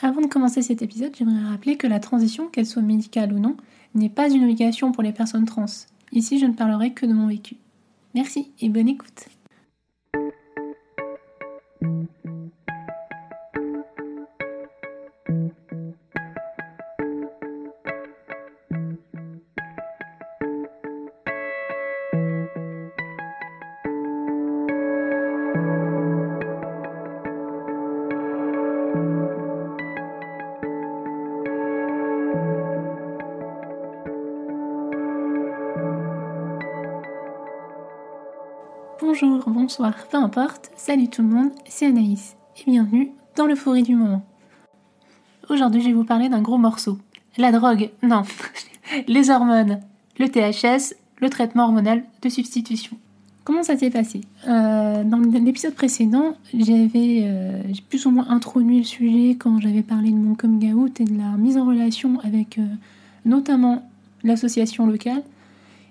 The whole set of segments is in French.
Avant de commencer cet épisode, j'aimerais rappeler que la transition, qu'elle soit médicale ou non, n'est pas une obligation pour les personnes trans. Ici, je ne parlerai que de mon vécu. Merci et bonne écoute. Bonjour, bonsoir, peu importe, salut tout le monde, c'est Anaïs et bienvenue dans le forêt du moment. Aujourd'hui, je vais vous parler d'un gros morceau. La drogue, non, les hormones, le THS, le traitement hormonal de substitution. Comment ça s'est passé? Euh, Dans l'épisode précédent, j'avais euh, plus ou moins introduit le sujet quand j'avais parlé de mon coming out et de la mise en relation avec euh, notamment l'association locale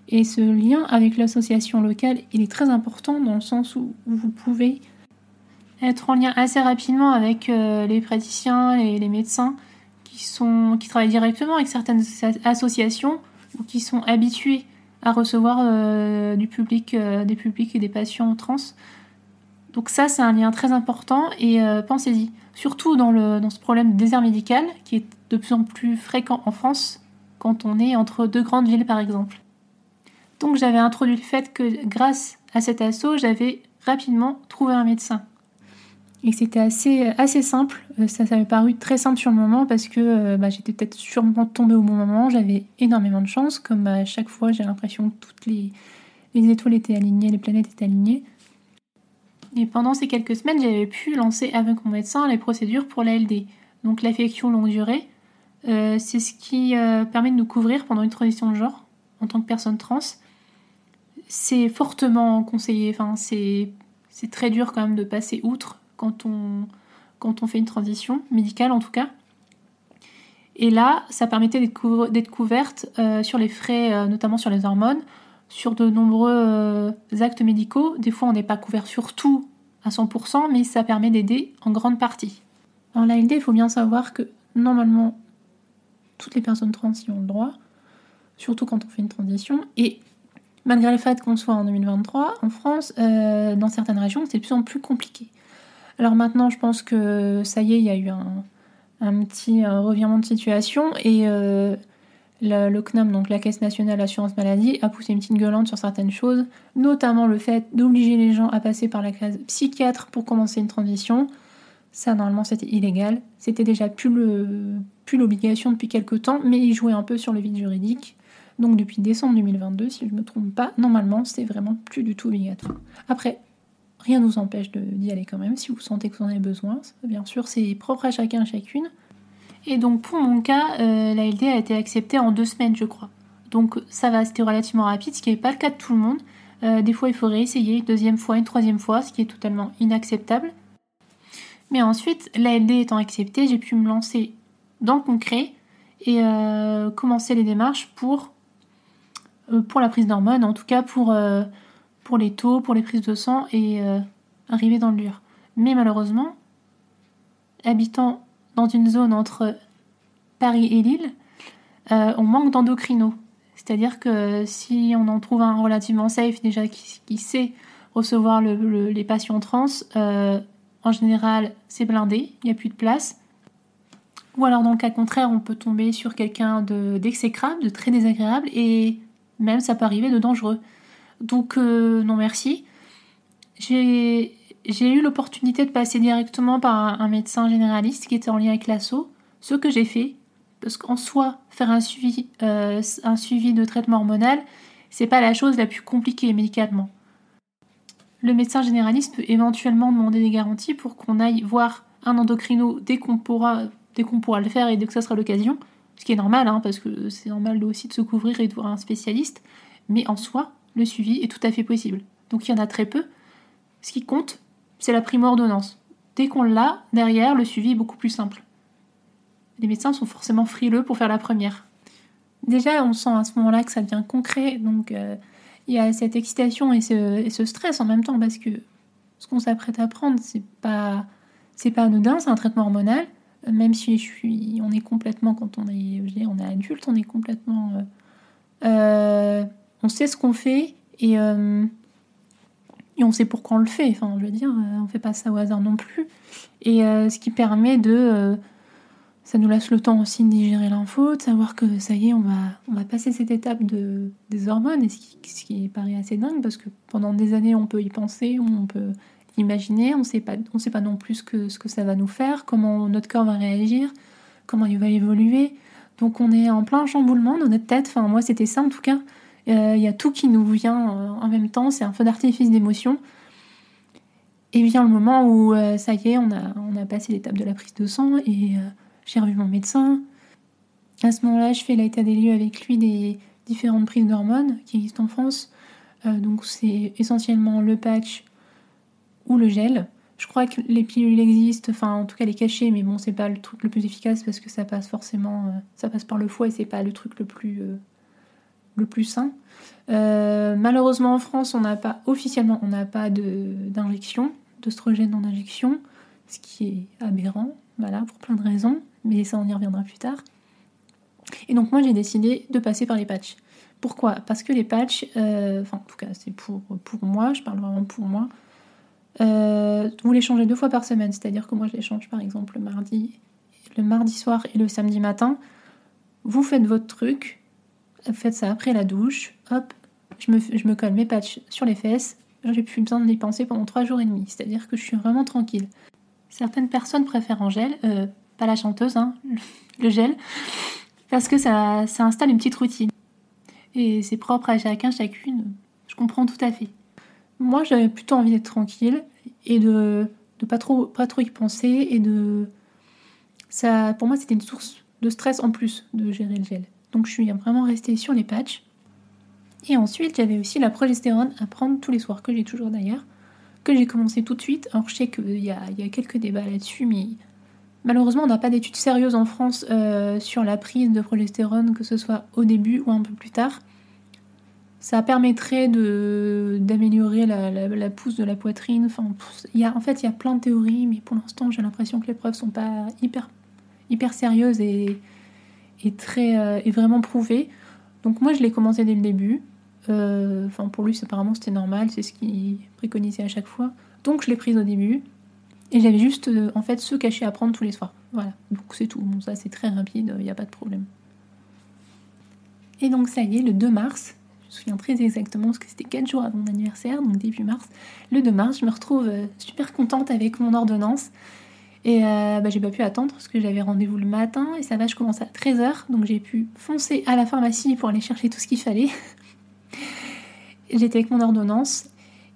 et ce lien avec l'association locale, il est très important dans le sens où vous pouvez être en lien assez rapidement avec euh, les praticiens les médecins qui, sont, qui travaillent directement avec certaines associations ou qui sont habitués à recevoir euh, du public, euh, des publics et des patients trans. Donc ça, c'est un lien très important et pensez-y. Surtout dans, le, dans ce problème de désert médical qui est de plus en plus fréquent en France quand on est entre deux grandes villes par exemple. Donc j'avais introduit le fait que grâce à cet assaut, j'avais rapidement trouvé un médecin. Et c'était assez, assez simple, euh, ça, ça m'est paru très simple sur le moment parce que euh, bah, j'étais peut-être sûrement tombée au bon moment, j'avais énormément de chance, comme à chaque fois j'ai l'impression que toutes les, les étoiles étaient alignées, les planètes étaient alignées. Et pendant ces quelques semaines, j'avais pu lancer avec mon médecin les procédures pour l'ALD. Donc l'affection longue durée, euh, c'est ce qui permet de nous couvrir pendant une transition de genre en tant que personne trans c'est fortement conseillé. Enfin, c'est, très dur quand même de passer outre quand on, quand on fait une transition, médicale en tout cas. Et là, ça permettait d'être, couverte euh, sur les frais, euh, notamment sur les hormones, sur de nombreux euh, actes médicaux. Des fois, on n'est pas couvert sur tout à 100%, mais ça permet d'aider en grande partie. En l'ALD, il faut bien savoir que normalement, toutes les personnes trans y ont le droit, surtout quand on fait une transition. Et malgré le fait qu'on soit en 2023, en France, euh, dans certaines régions, c'est de plus en plus compliqué. Alors maintenant, je pense que ça y est, il y a eu un, petit revirement de situation et euh, le, CNAM, donc la Caisse nationale d'assurance maladie, a poussé une petite gueulante sur certaines choses, notamment le fait d'obliger les gens à passer par la case psychiatre pour commencer une transition. Ça, normalement, c'était illégal. C'était déjà plus l'obligation depuis quelques temps, mais ils jouaient un peu sur le vide juridique. Donc depuis décembre 2022, si je ne me trompe pas, normalement c'est vraiment plus du tout obligatoire. Après, rien ne vous empêche d'y aller quand même si vous sentez que vous en avez besoin. Bien sûr, c'est propre à chacun, chacune. Et donc pour mon cas, euh, la LD a été acceptée en deux semaines, je crois. Donc ça va, c'était relativement rapide, ce qui n'est pas le cas de tout le monde. Euh, des fois, il faut réessayer une deuxième fois, une troisième fois, ce qui est totalement inacceptable. Mais ensuite, la LD étant acceptée, j'ai pu me lancer dans le concret et euh, commencer les démarches pour pour la prise d'hormones, en tout cas pour, euh, pour les taux, pour les prises de sang et euh, arriver dans le dur. Mais malheureusement, habitant dans une zone entre Paris et Lille, on manque d'endocrino. C'est-à-dire que si on en trouve un relativement safe, déjà qui, sait recevoir les patients trans, en général c'est blindé, il n'y a plus de place. Ou alors dans le cas contraire, on peut tomber sur quelqu'un d'exécrable, de très désagréable, et même ça peut arriver de dangereux. Donc euh, non merci. J'ai eu l'opportunité de passer directement par un, médecin généraliste qui était en lien avec l'assaut, ce que j'ai fait, parce qu'en soi, faire un suivi, euh, un suivi de traitement hormonal, c'est pas la chose la plus compliquée médicalement. Le médecin généraliste peut éventuellement demander des garanties pour qu'on aille voir un endocrino dès qu'on dès qu'on pourra le faire et dès que ça sera l'occasion. Ce qui est normal, hein, parce que c'est normal aussi de se couvrir et de voir un spécialiste. Mais en soi, le suivi est tout à fait possible. Donc il y en a très peu. Ce qui compte, c'est la primo-ordonnance. Dès qu'on l'a, derrière, le suivi est beaucoup plus simple. Les médecins sont forcément frileux pour faire la première. Déjà, on sent à ce moment-là que ça devient concret, donc euh, il y a cette excitation et ce, stress en même temps, parce que ce qu'on s'apprête à prendre, c'est pas, c'est pas anodin, c'est un traitement hormonal. Même si je suis, on est complètement, quand on est, on est adulte, on est complètement. on sait ce qu'on fait et, et on sait pourquoi on le fait. Enfin, je veux dire, on fait pas ça au hasard non plus. Et ce qui permet de ça nous laisse le temps aussi de digérer l'info, de savoir que ça y est, on va, on va passer cette étape de, des hormones, et ce qui paraît assez dingue, parce que pendant des années, on peut y penser, on peut imaginer, on on sait pas non plus que, ce que ça va nous faire, comment notre corps va réagir, comment il va évoluer. Donc on est en plein chamboulement dans notre tête, enfin moi c'était ça en tout cas. Euh, il y a tout qui nous vient euh, en même temps, c'est un feu d'artifice d'émotions. Et vient le moment où euh, ça y est, on a, on a passé l'étape de la prise de sang et j'ai revu mon médecin. À ce moment-là, je fais l'état des lieux avec lui des différentes prises d'hormones qui existent en France. Donc c'est essentiellement le patch ou le gel. Je crois que les pilules existent, enfin en tout cas les cachets, mais bon c'est pas le truc le plus efficace parce que ça passe forcément, euh, ça passe par le foie et c'est pas le truc le plus euh, le plus sain. malheureusement en France on n'a pas officiellement on n'a pas d'injection, d'oestrogène en injection, ce qui est aberrant, voilà pour plein de raisons mais ça on y reviendra plus tard. Et donc moi j'ai décidé de passer par les patchs. Pourquoi? Parce que les patchs, euh, enfin en tout cas c'est pour, pour moi, je parle vraiment pour moi, euh, vous les changez deux fois par semaine, c'est-à-dire que moi je les change par exemple le mardi, le mardi soir et le samedi matin. Vous faites votre truc, faites ça après la douche, hop, je me, je me colle mes patchs sur les fesses, j'ai plus besoin de les penser pendant trois jours et demi, c'est-à-dire que je suis vraiment tranquille. Certaines personnes préfèrent en gel, euh, pas la chanteuse, hein, le gel, parce que ça, ça installe une petite routine. Et c'est propre à chacun, chacune. Je comprends tout à fait. Moi, j'avais plutôt envie d'être tranquille et de, de pas, trop, y penser et de. Ça, pour moi, c'était une source de stress en plus de gérer le gel. Donc, je suis vraiment restée sur les patchs. Et ensuite, j'avais aussi la progestérone à prendre tous les soirs, que j'ai toujours d'ailleurs, que j'ai commencé tout de suite. Alors, je sais qu'il y a, il y a quelques débats là-dessus, mais Malheureusement, on n'a pas d'études sérieuses en France euh, sur la prise de progestérone, que ce soit au début ou un peu plus tard. Ça permettrait d'améliorer la, pousse de la poitrine. Enfin, y a, en fait, il y a plein de théories, mais pour l'instant, j'ai l'impression que les preuves sont pas hyper, hyper sérieuses et, et, très, euh, et vraiment prouvées. Donc moi, je l'ai commencé dès le début. Euh, pour lui, apparemment, c'était normal, c'est ce qu'il préconisait à chaque fois. Donc je l'ai prise au début. Et j'avais juste euh, en fait ce cachet à prendre tous les soirs. Voilà, donc c'est tout. Ça c'est très rapide, il n'y a pas de problème. Et donc ça y est, le 2 mars, souviens très exactement parce que c'était 4 jours avant mon anniversaire, donc début mars. Le 2 mars, je me retrouve euh, super contente avec mon ordonnance. Et euh, bah, j'ai pas pu attendre parce que j'avais rendez-vous le matin et ça va, je commence à 13h, donc j'ai pu foncer à la pharmacie pour aller chercher tout ce qu'il fallait. J'étais avec mon ordonnance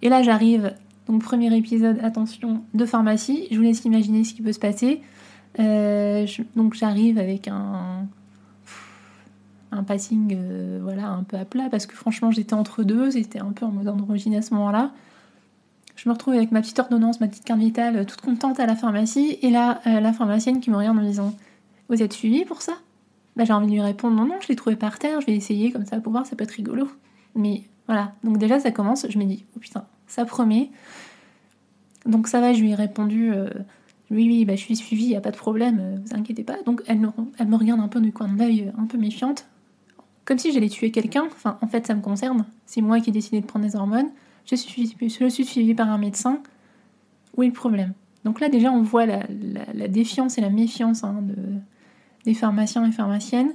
et là j'arrive donc premier épisode, attention, de pharmacie. Je vous laisse imaginer ce qui peut se passer. Euh, donc j'arrive avec un, un passing euh, voilà, un peu à plat parce que franchement j'étais entre deux, j'étais un peu en mode androgyne à ce moment-là. Je me retrouve avec ma petite ordonnance, ma petite carte vitale, toute contente à la pharmacie. Et là, euh, la pharmacienne qui me regarde en me disant Vous êtes suivi pour ça? Bah, J'ai envie de lui répondre Non, non, je l'ai trouvé par terre, je vais essayer comme ça pour voir, ça peut être rigolo. Mais voilà, donc déjà ça commence, je me dis Oh putain, ça promet. Donc ça va, je lui ai répondu euh, oui, oui, bah, je suis suivie, il a pas de problème, euh, vous inquiétez pas. Donc elle me, elle me regarde un peu du coin de l'œil, un peu méfiante, comme si j'allais tuer quelqu'un. Enfin, en fait, ça me concerne. C'est moi qui ai décidé de prendre des hormones. Je suis, suis suivie par un médecin. Où est le problème? Donc là, déjà, on voit la, défiance et la méfiance hein, de, des pharmaciens et pharmaciennes.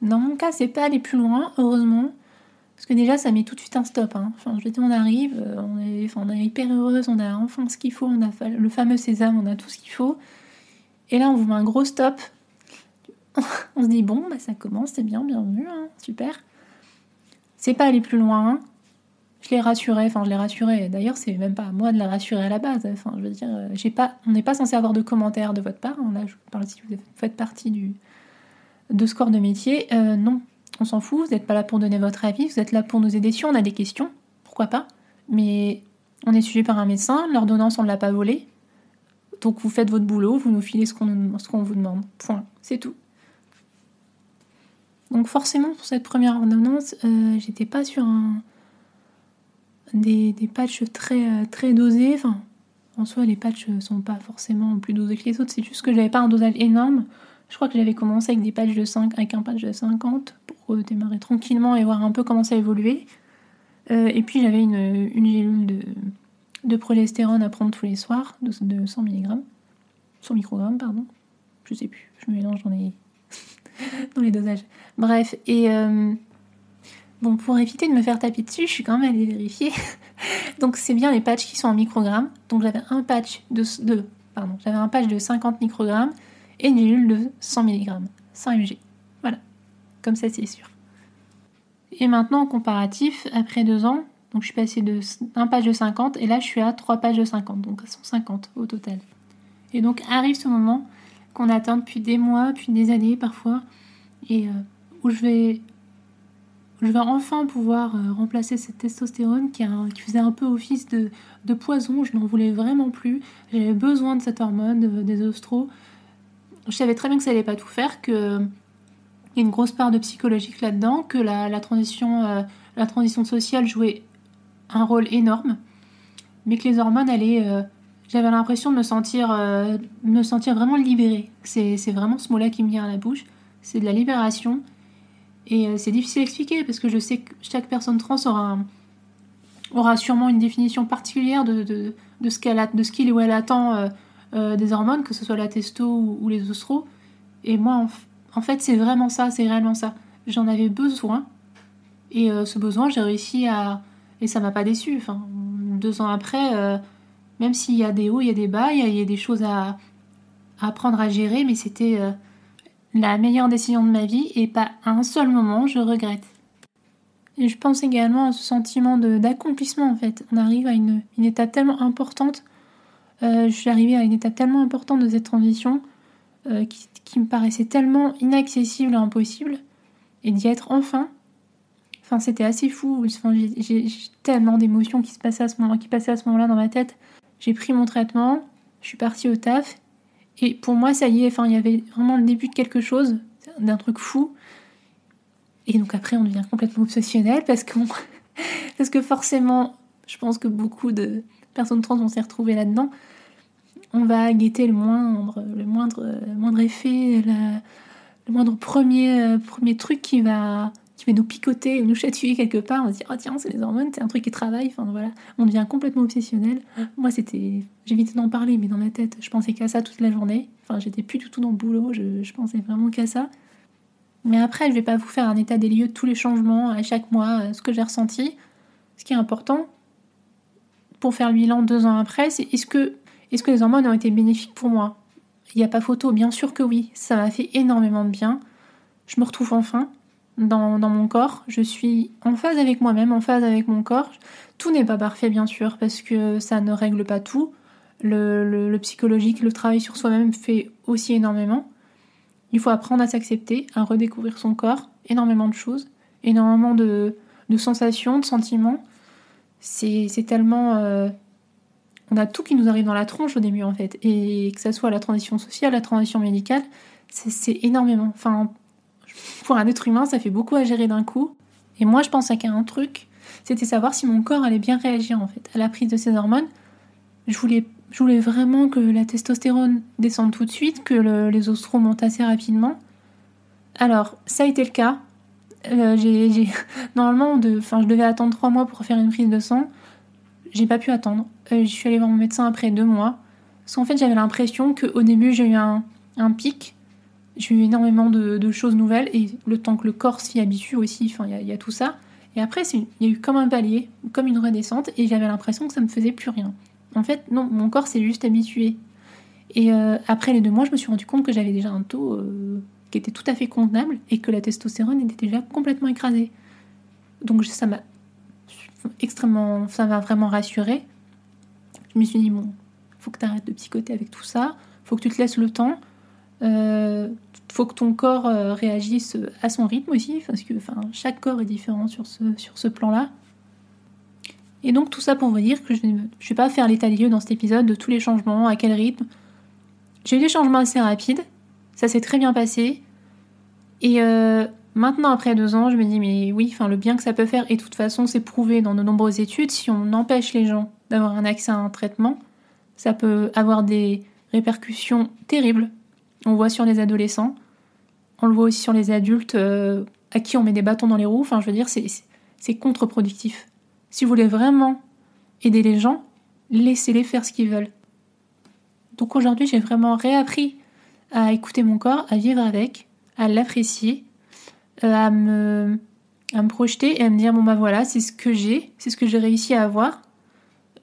Dans mon cas, c'est pas aller plus loin, heureusement. Parce que déjà, ça met tout de suite un stop. Hein. Je veux dire, on arrive, euh, on est, on est hyper heureuse, on a enfin ce qu'il faut, on a le fameux sésame, on a tout ce qu'il faut. Et là, on vous met un gros stop. on se dit, bon, bah, ça commence, c'est bien, bienvenue, hein, super. C'est pas aller plus loin. Hein. Je l'ai rassuré, enfin, je l'ai rassuré. D'ailleurs, c'est même pas à moi de la rassurer à la base. Enfin, je veux dire, euh, j'ai pas, on n'est pas censé avoir de commentaires de votre part. Là, je parle si vous faites partie du, de ce corps de métier. Euh, non, on s'en fout, vous n'êtes pas là pour donner votre avis, vous êtes là pour nous aider si on a des questions, pourquoi pas. Mais on est suivi par un médecin, l'ordonnance on ne l'a pas volée. Donc vous faites votre boulot, vous nous filez ce qu'on vous demande. Point, c'est tout. Donc forcément pour cette première ordonnance, euh, j'étais pas sur des, des patchs très, euh, très dosés. Enfin, En soi, les patchs sont pas forcément plus dosés que les autres, c'est juste que j'avais pas un dosage énorme. Je crois que j'avais commencé avec des patchs de 5, avec un patch de 50 pour démarrer tranquillement et voir un peu comment ça évoluait. Euh, et puis j'avais une, gélule de, de progestérone à prendre tous les soirs, de, 100 mg. 100 microgrammes, pardon. Je sais plus, je me mélange dans les, dans les dosages. Bref, et euh, bon, pour éviter de me faire taper dessus, je suis quand même allée vérifier. Donc c'est bien les patchs qui sont en microgrammes. Donc j'avais un patch de, de pardon, j'avais un patch de 50 microgrammes et une gélule de 100 mg, 100 mg. Voilà, comme ça c'est sûr. Et maintenant en comparatif, après deux ans, donc je suis passée d'un page de 50 et là je suis à trois pages de 50, donc 150 au total. Et donc arrive ce moment qu'on attend depuis des mois, puis des années parfois, et euh, où je vais, je vais enfin pouvoir euh, remplacer cette testostérone qui, faisait un peu office de, poison. Je n'en voulais vraiment plus. J'avais besoin de cette hormone, des ostros. Je savais très bien que ça n'allait pas tout faire, que il y a une grosse part de psychologique là-dedans, que la, transition, euh, la transition sociale jouait un rôle énorme, mais que les hormones allaient. Euh, j'avais l'impression de me sentir, euh, me sentir vraiment libérée. C'est, vraiment ce mot-là qui me vient à la bouche. C'est de la libération. Et euh, c'est difficile à expliquer parce que je sais que chaque personne trans aura, aura sûrement une définition particulière de, de, ce, qu'elle de qu'il ou elle attend des hormones, que ce soit la testo ou, les ostros. Et moi, en, fait, c'est vraiment ça, c'est réellement ça. J'en avais besoin. Et ce besoin, j'ai réussi à, et ça m'a pas déçu. Deux ans après, euh, même s'il y a des hauts, il y a des bas, il y, a des choses à, apprendre à gérer, mais c'était euh, la meilleure décision de ma vie et pas un seul moment je regrette. Et je pense également à ce sentiment d'accomplissement en fait. On arrive à une, étape tellement importante. Euh, je suis arrivée à une étape tellement importante de cette transition qui, qui, me paraissait tellement inaccessible et impossible. Et d'y être enfin, c'était assez fou. j'ai tellement d'émotions qui se passaient à ce moment, qui passaient à ce moment-là dans ma tête. J'ai pris mon traitement, je suis partie au taf, et pour moi, ça y est. Enfin, il y avait vraiment le début de quelque chose, d'un truc fou. Et donc après, on devient complètement obsessionnel parce qu'on, parce que forcément, je pense que beaucoup de personnes trans vont s'y retrouver là-dedans. On va guetter le moindre, le moindre, moindre effet, le moindre premier, euh, premier truc qui va qui va nous picoter ou nous chatouiller quelque part, on se dit oh tiens c'est les hormones, c'est un truc qui travaille, enfin voilà, on devient complètement obsessionnel. Moi c'était, j'évitais d'en parler, mais dans ma tête je pensais qu'à ça toute la journée. Enfin j'étais plus du tout dans le boulot, je, pensais vraiment qu'à ça. Mais après je vais pas vous faire un état des lieux de tous les changements à chaque mois, euh, ce que j'ai ressenti. Ce qui est important pour faire le bilan deux ans après, c'est est-ce que, est-ce que les hormones ont été bénéfiques pour moi? Il n'y a pas photo, bien sûr que oui, ça m'a fait énormément de bien. Je me retrouve enfin, dans, mon corps, je suis en phase avec moi-même, en phase avec mon corps. Tout n'est pas parfait bien sûr parce que ça ne règle pas tout. Le, psychologique, le travail sur soi-même fait aussi énormément. Il faut apprendre à s'accepter, à redécouvrir son corps, énormément de choses, énormément de, sensations, de sentiments. C'est tellement... Euh, on a tout qui nous arrive dans la tronche au début en fait. Et que ça soit la transition sociale, la transition médicale, c'est énormément. Enfin, pour un être humain, ça fait beaucoup à gérer d'un coup. Et moi, je pensais qu'à un truc, c'était savoir si mon corps allait bien réagir en fait à la prise de ces hormones. Je voulais, je voulais vraiment que la testostérone descende tout de suite, que les ostros montent assez rapidement. Alors, ça a été le cas. Euh, Normalement, de, je devais attendre trois mois pour faire une prise de sang. J'ai pas pu attendre. Euh, je suis allée voir mon médecin après deux mois. Parce qu'en fait, j'avais l'impression qu'au début, j'ai eu un pic j'ai eu énormément de, choses nouvelles et le temps que le corps s'y habitue aussi, il y, a tout ça. Et après, il y a eu comme un palier, comme une redescente, et j'avais l'impression que ça me faisait plus rien. En fait, non, mon corps s'est juste habitué. Et euh, après les deux mois, je me suis rendu compte que j'avais déjà un taux euh, qui était tout à fait convenable et que la testostérone était déjà complètement écrasée. Donc ça m'a extrêmement, ça m'a vraiment rassurée. Je me suis dit bon, faut que tu arrêtes de psychoter avec tout ça, faut que tu te laisses le temps. Euh, faut que ton corps euh, réagisse à son rythme aussi, parce que chaque corps est différent sur ce, plan-là. Et donc tout ça pour vous dire que je ne vais pas faire l'état des dans cet épisode de tous les changements, à quel rythme. J'ai eu des changements assez rapides, ça s'est très bien passé. Et euh, maintenant, après deux ans, je me dis, mais oui, le bien que ça peut faire, et de toute façon, c'est prouvé dans de nombreuses études, si on empêche les gens d'avoir un accès à un traitement, Ça peut avoir des répercussions terribles. On voit sur les adolescents, on le voit aussi sur les adultes euh, à qui on met des bâtons dans les roues. Enfin, je veux dire, c'est contre-productif. Si vous voulez vraiment aider les gens, laissez-les faire ce qu'ils veulent. Donc aujourd'hui, j'ai vraiment réappris à écouter mon corps, à vivre avec, à l'apprécier, euh, à me, projeter et à me dire bon bah voilà, c'est ce que j'ai, c'est ce que j'ai réussi à avoir.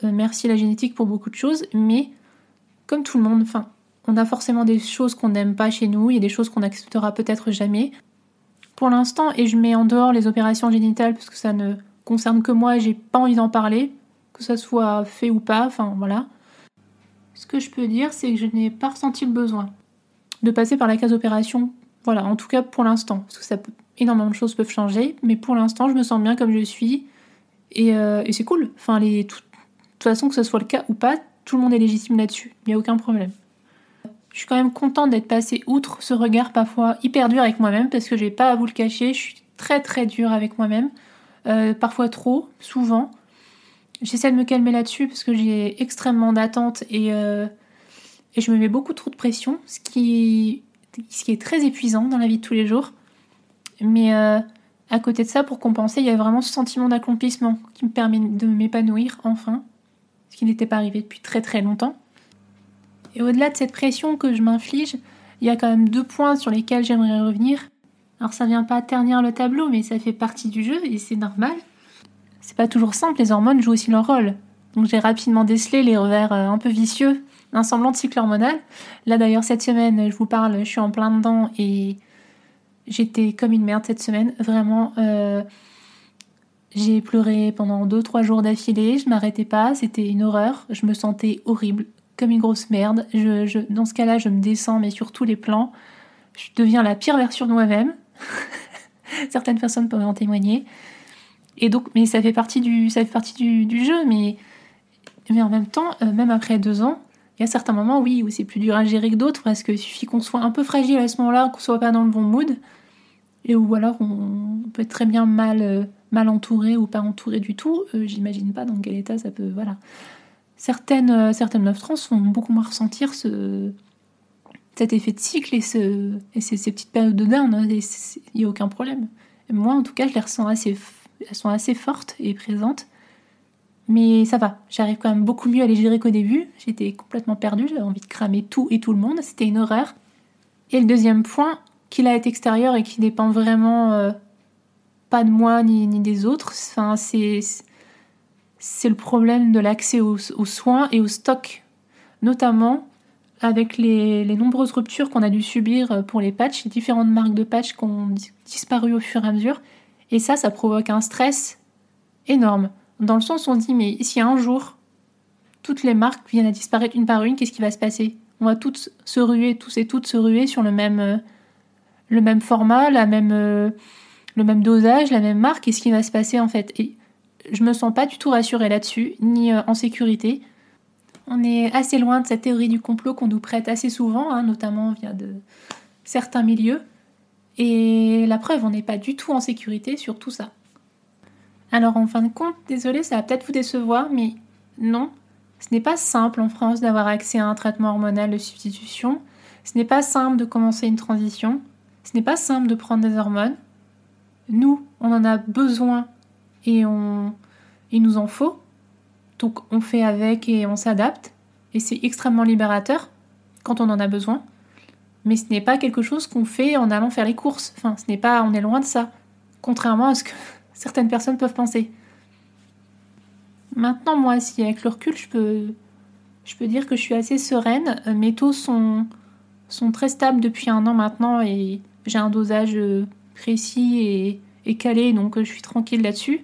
Euh, merci la génétique pour beaucoup de choses, mais comme tout le monde, enfin, on a forcément des choses qu'on n'aime pas chez nous, il y a des choses qu'on n'acceptera peut-être jamais. Pour l'instant, et je mets en dehors les opérations génitales parce que ça ne concerne que moi, j'ai pas envie d'en parler, que ça soit fait ou pas, enfin voilà. Ce que je peux dire, c'est que je n'ai pas ressenti le besoin de passer par la case opération. Voilà, en tout cas pour l'instant, parce que peut, énormément de choses peuvent changer, mais pour l'instant, je me sens bien comme je suis et, euh, c'est cool. Enfin, les, de toute façon, que ce soit le cas ou pas, tout le monde est légitime là-dessus, il n'y a aucun problème. Je suis quand même contente d'être passée outre ce regard parfois hyper dur avec moi-même, parce que je vais pas à vous le cacher, je suis très très dure avec moi-même, euh, parfois trop, souvent. J'essaie de me calmer là-dessus parce que j'ai extrêmement d'attentes et, euh, et je me mets beaucoup trop de pression, ce qui, ce qui est très épuisant dans la vie de tous les jours. Mais euh, à côté de ça, pour compenser, il y a vraiment ce sentiment d'accomplissement qui me permet de m'épanouir enfin, ce qui n'était pas arrivé depuis très très longtemps. Et au-delà de cette pression que je m'inflige, il y a quand même deux points sur lesquels j'aimerais revenir. Alors ça vient pas ternir le tableau, mais ça fait partie du jeu et c'est normal c'est pas toujours simple, les hormones jouent aussi leur rôle. Donc j'ai rapidement décelé les revers euh, un peu vicieux d'un semblant de cycle hormonal. Là d'ailleurs cette semaine, je vous parle, je suis en plein dedans et j'étais comme une merde cette semaine. Vraiment, euh, j'ai pleuré pendant 2-3 jours d'affilée, je m'arrêtais pas, c'était une horreur, je me sentais horrible, comme une grosse merde. Je, dans ce cas-là, je me descends, mais sur tous les plans. Je deviens la pire version de moi-même. Certaines personnes peuvent en témoigner. Et donc, mais ça fait partie du, ça fait partie du, jeu, mais, mais en même temps, euh, même après deux ans, il y a certains moments, oui, où c'est plus dur à gérer que d'autres, parce qu'il suffit qu'on soit un peu fragile à ce moment-là, qu'on soit pas dans le bon mood, et où alors on peut être très bien mal, euh, mal entouré ou pas entouré du tout. Euh, j'imagine pas dans quel état ça peut, voilà. Certaines, certaines meufs trans font beaucoup moins ressentir ce, cet effet de cycle et, ce, et ces, petites périodes de down, il n'y a aucun problème. moi, en tout cas, je les ressens assez elles sont assez fortes et présentes. Mais ça va, j'arrive quand même beaucoup mieux à les gérer qu'au début. J'étais complètement perdue, j'avais envie de cramer tout et tout le monde, c'était une horreur. Et le deuxième point, qu'il a été extérieur et qui dépend vraiment euh, pas de moi ni, des autres, enfin, c'est, c'est le problème de l'accès aux, soins et aux stocks, notamment avec les, nombreuses ruptures qu'on a dû subir pour les patchs, les différentes marques de patchs qui ont disparu au fur et à mesure. Et ça, ça provoque un stress énorme. Dans le sens où on dit, mais si un jour, toutes les marques viennent à disparaître une par une, qu'est-ce qui va se passer? On va toutes se ruer, tous et toutes se ruer sur le même, euh, format, la même, euh, le même dosage, la même marque. Qu'est-ce qui va se passer en fait? Et je me sens pas du tout rassurée là-dessus, ni euh, en sécurité. On est assez loin de cette théorie du complot qu'on nous prête assez souvent, hein, notamment via de certains milieux. Et la preuve, on n'est pas du tout en sécurité sur tout ça. Alors en fin de compte, désolé, ça va peut-être vous décevoir, mais non, ce n'est pas simple en France d'avoir accès à un traitement hormonal de substitution. Ce n'est pas simple de commencer une transition. Ce n'est pas simple de prendre des hormones. Nous, on en a besoin et on, il nous en faut. Donc on fait avec et on s'adapte. Et c'est extrêmement libérateur quand on en a besoin mais ce n'est pas quelque chose qu'on fait en allant faire les courses. Enfin, ce n'est pas, on est loin de ça, contrairement à ce que certaines personnes peuvent penser. Maintenant, moi, si avec le recul, je peux, je peux dire que je suis assez sereine. Mes taux sont, sont très stables depuis un an maintenant et j'ai un dosage euh, précis et, et calé, donc je suis tranquille là-dessus.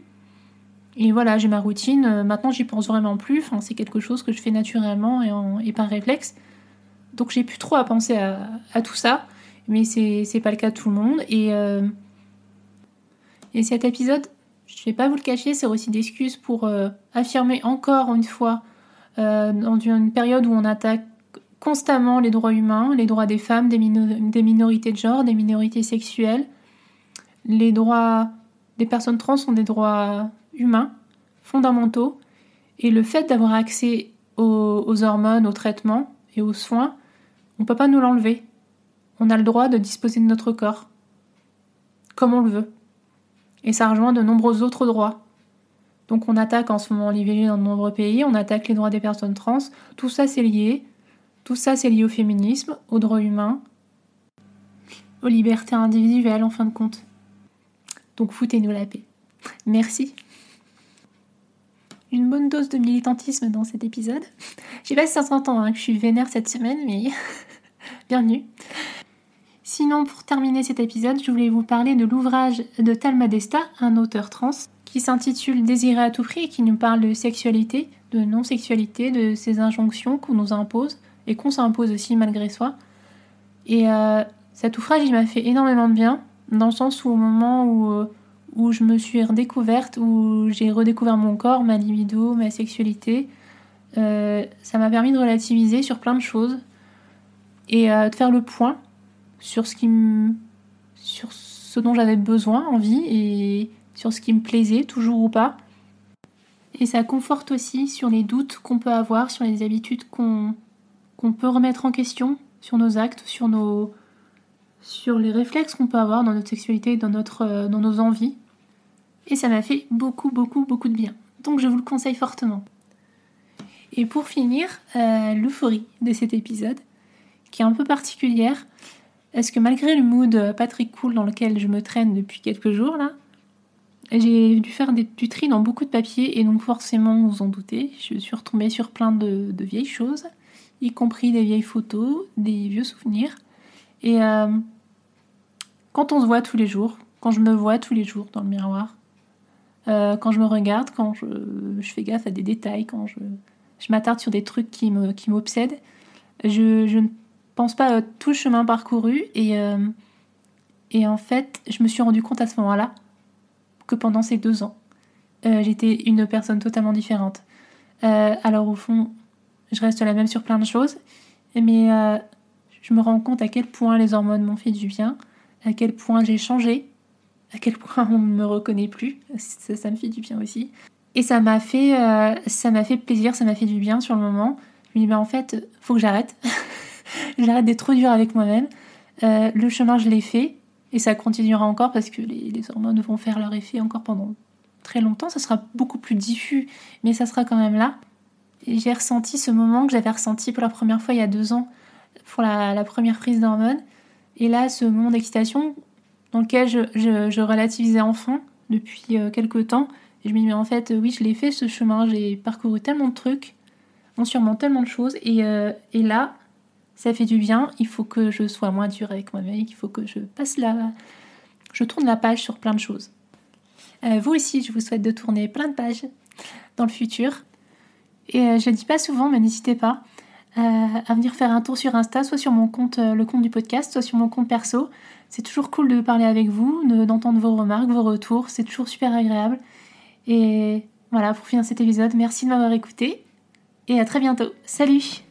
Et voilà, j'ai ma routine. Maintenant, j'y pense vraiment plus. C'est quelque chose que je fais naturellement et, et par réflexe. Donc j'ai plus trop à penser à, tout ça, mais c'est pas le cas de tout le monde. Et, euh, et cet épisode, je vais pas vous le cacher, c'est aussi d'excuses pour euh, affirmer encore une fois, euh, dans une période où on attaque constamment les droits humains, les droits des femmes, des, des minorités de genre, des minorités sexuelles, les droits des personnes trans sont des droits humains fondamentaux. Et le fait d'avoir accès aux, hormones, aux traitements et aux soins, on ne peut pas nous l'enlever. On a le droit de disposer de notre corps comme on le veut. Et ça rejoint de nombreux autres droits. Donc on attaque en ce moment l'IVG dans de nombreux pays, on attaque les droits des personnes trans, tout ça c'est lié. Tout ça c'est lié au féminisme, aux droits humains, aux libertés individuelles en fin de compte. Donc foutez-nous la paix. Merci. Une bonne dose de militantisme dans cet épisode. Je sais pas si ça s'entend hein, que je suis vénère cette semaine, mais bienvenue. Sinon, pour terminer cet épisode, je voulais vous parler de l'ouvrage de Talma Desta, un auteur trans, qui s'intitule Désirer à tout prix et qui nous parle de sexualité, de non-sexualité, de ces injonctions qu'on nous impose et qu'on s'impose aussi malgré soi. Et euh, cet ouvrage, il m'a fait énormément de bien, dans le sens où au moment où, euh, où je me suis redécouverte, où j'ai redécouvert mon corps, ma libido, ma sexualité, euh, ça m'a permis de relativiser sur plein de choses et de faire le point sur ce dont j'avais besoin, envie et sur ce qui me plaisait, toujours ou pas. Et ça conforte aussi sur les doutes qu'on peut avoir, sur les habitudes qu'on peut remettre en question, sur nos actes, sur les réflexes qu'on peut avoir dans notre sexualité, dans, euh, dans nos envies. Et ça m'a fait beaucoup, beaucoup, beaucoup de bien. Donc je vous le conseille fortement. Et pour finir, euh, l'euphorie de cet épisode, qui est un peu particulière, est-ce que malgré le mood pas très cool dans lequel je me traîne depuis quelques jours là, j'ai dû faire des, du tri dans beaucoup de papiers et donc forcément, vous en doutez, je suis retombée sur plein de, vieilles choses, y compris des vieilles photos, des vieux souvenirs. Et euh, quand on se voit tous les jours, quand je me vois tous les jours dans le miroir, euh, quand je me regarde, quand je, fais gaffe à des détails, quand je, m'attarde sur des trucs qui m'obsèdent, qui je, je, ne pense pas à tout le chemin parcouru et, euh, et en fait, je me suis rendu compte à ce moment-là que pendant ces deux ans, euh, j'étais une personne totalement différente. alors au fond, je reste la même sur plein de choses, mais je me rends compte à quel point les hormones m'ont fait du bien, à quel point j'ai changé, à quel point on ne me reconnaît plus. Ça, me fait du bien aussi. Et ça m'a fait, euh, ça m'a fait plaisir, ça m'a fait du bien sur le moment. Je me dis, bah, en fait, faut que j'arrête. j'arrête d'être trop dur avec moi-même. Euh, le chemin, je l'ai fait. Et ça continuera encore parce que les, hormones vont faire leur effet encore pendant très longtemps. Ça sera beaucoup plus diffus, mais ça sera quand même là. J'ai ressenti ce moment que j'avais ressenti pour la première fois il y a deux ans pour la, la première prise d'hormones. Et là, ce moment d'excitation dans lequel je, relativisais enfin depuis euh, quelques temps, et je me dis, mais en fait, oui, je l'ai fait ce chemin, j'ai parcouru tellement de trucs, non sûrement tellement de choses, euh, et, là, ça fait du bien, il faut que je sois moins dure avec moi-même, il faut que je passe la... je tourne la page sur plein de choses. Euh, vous aussi, je vous souhaite de tourner plein de pages dans le futur. Et je ne dis pas souvent, mais n'hésitez pas à venir faire un tour sur Insta, soit sur mon compte, euh, le compte du podcast, soit sur mon compte perso. C'est toujours cool de parler avec vous, d'entendre vos remarques, vos retours. C'est toujours super agréable. Et voilà, pour finir cet épisode, merci de m'avoir écouté. Et à très bientôt. Salut